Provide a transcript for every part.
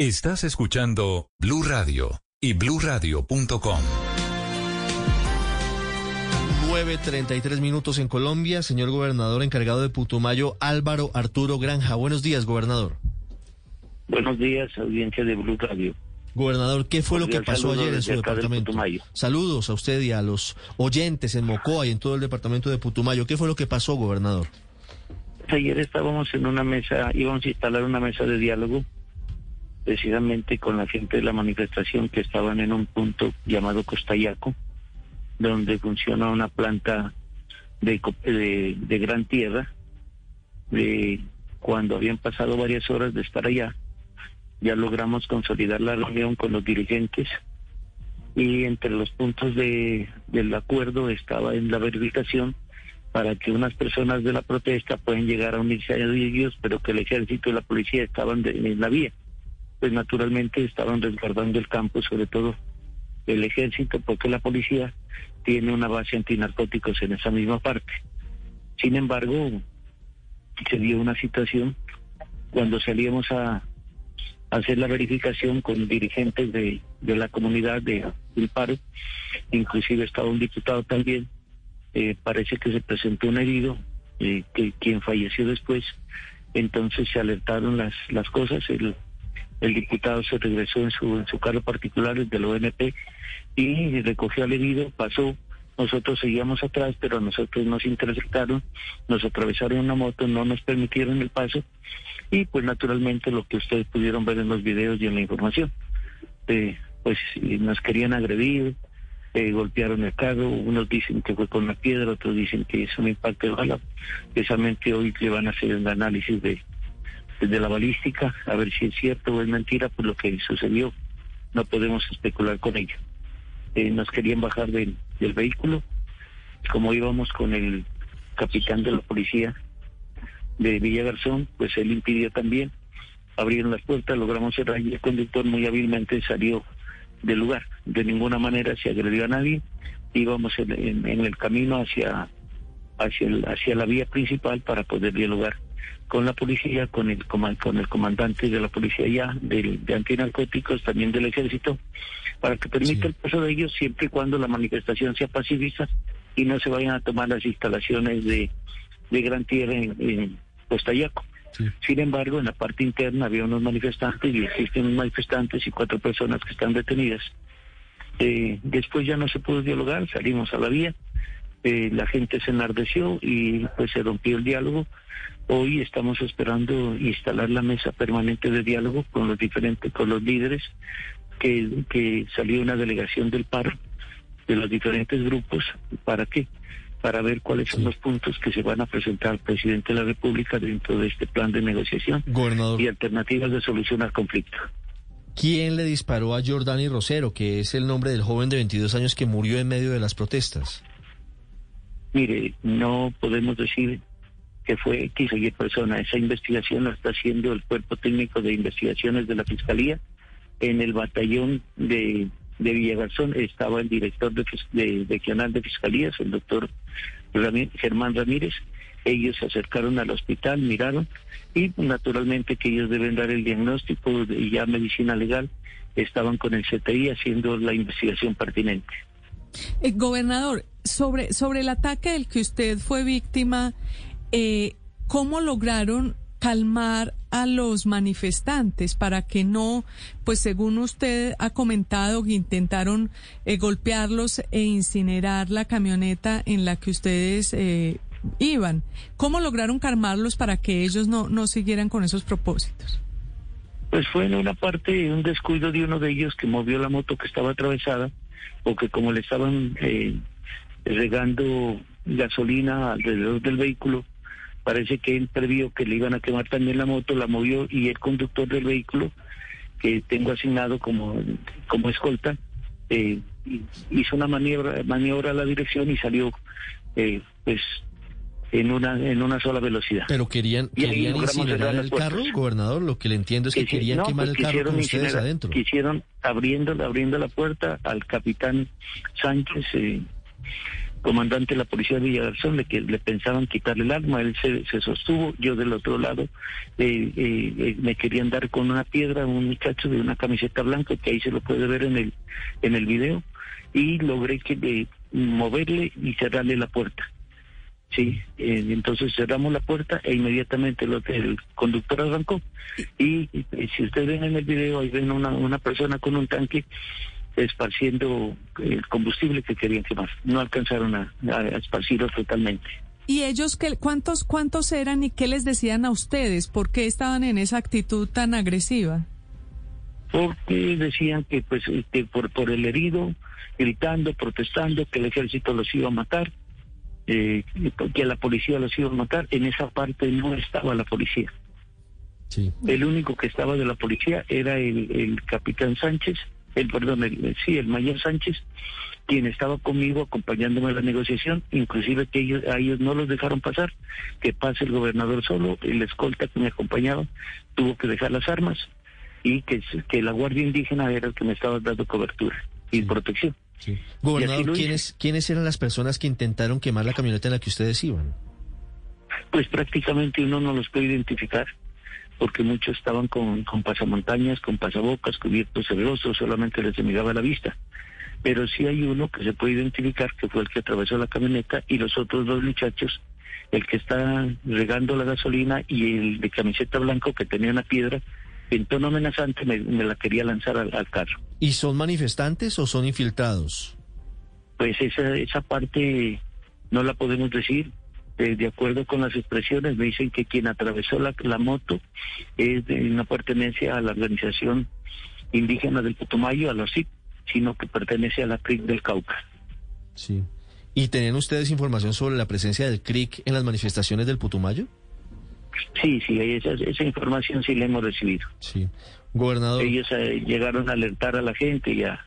Estás escuchando Blue Radio y bluradio.com. 9.33 minutos en Colombia. Señor gobernador encargado de Putumayo, Álvaro Arturo Granja. Buenos días, gobernador. Buenos días, audiencia de Blue Radio. Gobernador, ¿qué fue lo que pasó ayer en su departamento? Saludos a usted y a los oyentes en Mocoa y en todo el departamento de Putumayo. ¿Qué fue lo que pasó, gobernador? Ayer estábamos en una mesa, íbamos a instalar una mesa de diálogo precisamente con la gente de la manifestación que estaban en un punto llamado Costayaco, donde funciona una planta de, gran tierra. De, cuando habían pasado varias horas de estar allá, ya logramos consolidar la reunión con los dirigentes y entre los puntos de, del acuerdo estaba en la verificación para que unas personas de la protesta puedan llegar a unirse a ellos, pero que el ejército y la policía estaban en la vía pues naturalmente estaban resguardando el campo, sobre todo el ejército, porque la policía tiene una base antinarcóticos en esa misma parte. Sin embargo, se dio una situación cuando salíamos a, hacer la verificación con dirigentes de, la comunidad de, del paro, inclusive estaba un diputado también, eh, parece que se presentó un herido, eh, que quien falleció después, entonces se alertaron las, las cosas, el el diputado se regresó en su, en su carro particular, el del ONP, y recogió al herido, pasó. Nosotros seguíamos atrás, pero a nosotros nos interceptaron, nos atravesaron una moto, no nos permitieron el paso, y pues naturalmente lo que ustedes pudieron ver en los videos y en la información. Eh, pues nos querían agredir, eh, golpearon el carro, unos dicen que fue con una piedra, otros dicen que es un impacto de bala. Precisamente hoy le van a hacer un análisis de, de la balística, a ver si es cierto o es mentira, por lo que sucedió. No podemos especular con ello. Eh, nos querían bajar del, del vehículo, como íbamos con el capitán de la policía de Villa Garzón, pues él impidió también. Abrieron las puertas, logramos cerrar y el conductor muy hábilmente salió del lugar. De ninguna manera se agredió a nadie. Íbamos en, en, el camino hacia, hacia, hacia la vía principal para poder dialogar con la policía, con el, con el comandante de la policía ya, de, de antinarcóticos, también del ejército, para que permita el paso de ellos siempre y cuando la manifestación sea pacífica y no se vayan a tomar las instalaciones de, de Gran Tierra en, en Costayaco. Sin embargo, en la parte interna había unos manifestantes y existen unos manifestantes y cuatro personas que están detenidas. Eh, después ya no se pudo dialogar, salimos a la vía, eh, la gente se enardeció y pues se rompió el diálogo Hoy estamos esperando instalar la mesa permanente de diálogo con los diferentes, con los líderes, que, que salió una delegación del paro de los diferentes grupos. ¿Para qué? Para ver cuáles son los puntos que se van a presentar al presidente de la República dentro de este plan de negociación y alternativas de solución al conflicto. ¿Quién le disparó a Jordani Rosero, que es el nombre del joven de 22 años que murió en medio de las protestas? Mire, no podemos decir que fue X o persona. Esa investigación la está haciendo el Cuerpo Técnico de Investigaciones de la Fiscalía. En el batallón de, de Villagarzón estaba el director de, de, regional de Fiscalías, el doctor Germán Ramírez. Ellos se acercaron al hospital, miraron y naturalmente que ellos deben dar el diagnóstico de ya medicina legal. Estaban con el CTI haciendo la investigación pertinente. Eh, gobernador, sobre, sobre el ataque del que usted fue víctima, eh, ¿cómo lograron calmar a los manifestantes para que no, pues según usted ha comentado, intentaron eh, golpearlos e incinerar la camioneta en la que ustedes eh, iban. ¿Cómo lograron calmarlos para que ellos no, no siguieran con esos propósitos? Pues fue en una parte un descuido de uno de ellos que movió la moto que estaba atravesada, porque como le estaban eh, regando gasolina alrededor del vehículo, Parece que él previó que le iban a quemar también la moto, la movió y el conductor del vehículo, que tengo asignado como, como escolta, eh, hizo una maniobra, maniobra a la dirección y salió eh, pues en una en una sola velocidad. Pero querían, querían incinerar el carro, gobernador. Lo que le entiendo es que querían quemar pues el carro con ustedes adentro. Quisieron abriendo, abriendo la puerta al capitán Sánchez, eh, comandante de la policía de Villagarzón le, le pensaban quitarle el arma, él se, sostuvo, yo del otro lado eh, eh, eh, me querían dar con una piedra un muchacho de una camiseta blanca que ahí se lo puede ver en el en el video y logré que moverle y cerrarle la puerta. Sí, entonces cerramos la puerta e inmediatamente el, el conductor arrancó. Y, si ustedes ven en el video, ahí ven una, una persona con un tanque esparciendo el combustible que querían quemar. No alcanzaron a, esparcirlo totalmente. ¿Y ellos qué, cuántos, cuántos eran y qué les decían a ustedes? ¿Por qué estaban en esa actitud tan agresiva? Porque decían que pues que por, por el herido, gritando, protestando, que el ejército los iba a matar, eh, que la policía los iba a matar. En esa parte no estaba la policía. Sí. El único que estaba de la policía era el, el capitán Sánchez el perdón, el, sí, el mayor Sánchez, quien estaba conmigo acompañándome a la negociación, inclusive que ellos, a ellos no los dejaron pasar, que pase el gobernador solo, el escolta que me acompañaba tuvo que dejar las armas y que, que la Guardia Indígena era el que me estaba dando cobertura y protección. Gobernador, ¿quiénes, ¿quiénes eran las personas que intentaron quemar la camioneta en la que ustedes iban? Pues prácticamente uno no los puede identificar porque muchos estaban con, con pasamontañas, con pasabocas, cubiertos de solamente les miraba la vista. Pero sí hay uno que se puede identificar que fue el que atravesó la camioneta y los otros dos muchachos, el que está regando la gasolina y el de camiseta blanco que tenía una piedra, en tono amenazante me, la quería lanzar al, al, carro. ¿Y son manifestantes o son infiltrados? Pues esa, esa parte no la podemos decir. Eh, de acuerdo con las expresiones, me dicen que quien atravesó la, moto es de una pertenencia a la organización indígena del Putumayo, a los CIP, sino que pertenece a la CRIC del Cauca. Sí. ¿Y tenían ustedes información sobre la presencia del CRIC en las manifestaciones del Putumayo? Sí, sí, esa, esa información sí la hemos recibido. Sí. Gobernador. Ellos eh, llegaron a alertar a la gente y a,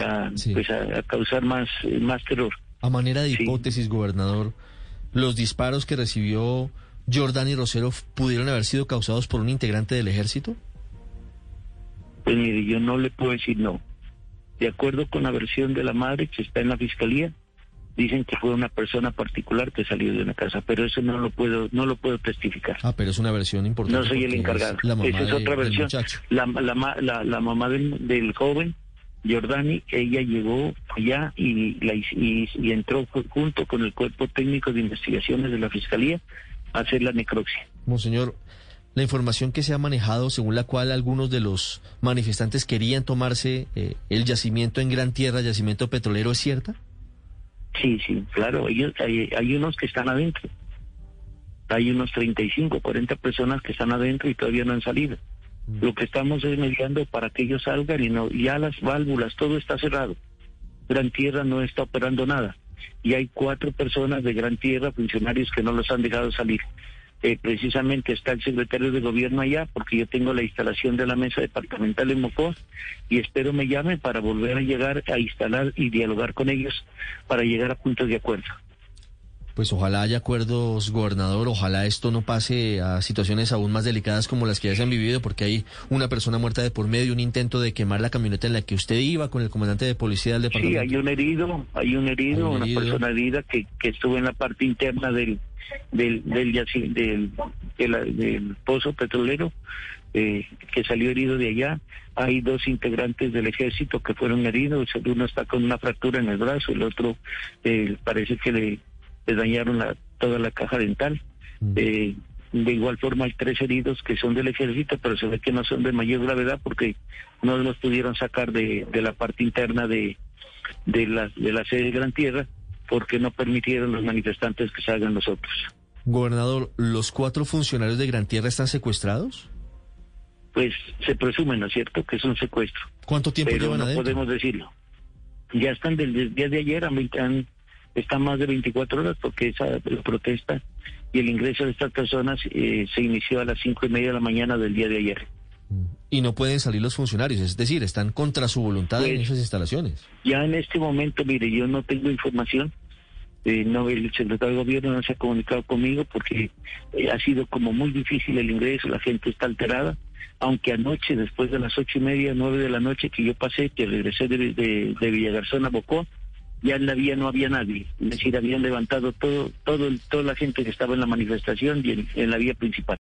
ah, pues a, causar más, más terror. A manera de hipótesis, gobernador, los disparos que recibió Jordani Rosero pudieron haber sido causados por un integrante del ejército? Pues mire, yo no le puedo decir no. De acuerdo con la versión de la madre que está en la fiscalía, dicen que fue una persona particular que salió de una casa, pero eso no lo puedo no lo puedo testificar. Ah, pero es una versión importante. No soy el encargado. Esa es otra versión. La, la, mamá del, del joven Jordani, ella llegó allá y, la, y, entró junto con el cuerpo técnico de investigaciones de la Fiscalía a hacer la necropsia. Monseñor, la información que se ha manejado según la cual algunos de los manifestantes querían tomarse eh, el yacimiento en Gran Tierra, yacimiento petrolero, ¿es cierta? Sí, sí, claro, ellos, hay, hay unos que están adentro. Hay unos 35, 40 personas que están adentro y todavía no han salido. Lo que estamos es mediando para que ellos salgan y no, ya las válvulas, todo está cerrado. Gran Tierra no está operando nada. Y hay cuatro personas de Gran Tierra, funcionarios que no los han dejado salir. Eh, precisamente está el secretario de gobierno allá, porque yo tengo la instalación de la mesa departamental en Mocoa, y espero me llamen para volver a llegar a instalar y dialogar con ellos para llegar a puntos de acuerdo. Pues ojalá haya acuerdos, gobernador, ojalá esto no pase a situaciones aún más delicadas como las que ya se han vivido, porque hay una persona muerta de por medio, un intento de quemar la camioneta en la que usted iba con el comandante de policía del departamento. Sí, hay un herido, hay un herido, una persona herida que, que estuvo en la parte interna del del del, del, del, pozo petrolero, eh, que salió herido de allá. Hay dos integrantes del ejército que fueron heridos, uno está con una fractura en el brazo, el otro eh, parece que le le dañaron la, toda la caja dental. Eh, de igual forma hay tres heridos que son del ejército, pero se ve que no son de mayor gravedad porque no los pudieron sacar de, de la parte interna de, de, la, de la sede de Gran Tierra porque no permitieron los manifestantes que salgan los otros. Gobernador, ¿los cuatro funcionarios de Gran Tierra están secuestrados? Pues se presume, ¿no es cierto?, que es un secuestro. ¿Cuánto tiempo pero llevan no podemos decirlo. Ya están desde el día de ayer, han, está más de 24 horas porque esa protesta y el ingreso de estas personas eh, se inició a las cinco y media de la mañana del día de ayer. Y no pueden salir los funcionarios, es decir, están contra su voluntad en pues, esas instalaciones. Ya en este momento, mire, yo no tengo información. Eh, no, el secretario de gobierno no se ha comunicado conmigo porque eh, ha sido como muy difícil el ingreso, la gente está alterada. Aunque anoche, después de las ocho y media, nueve de la noche que yo pasé, que regresé de, de, de Villagarzón a Bocó, ya en la vía no había nadie, es decir, habían levantado todo, toda la gente que estaba en la manifestación y en la vía principal.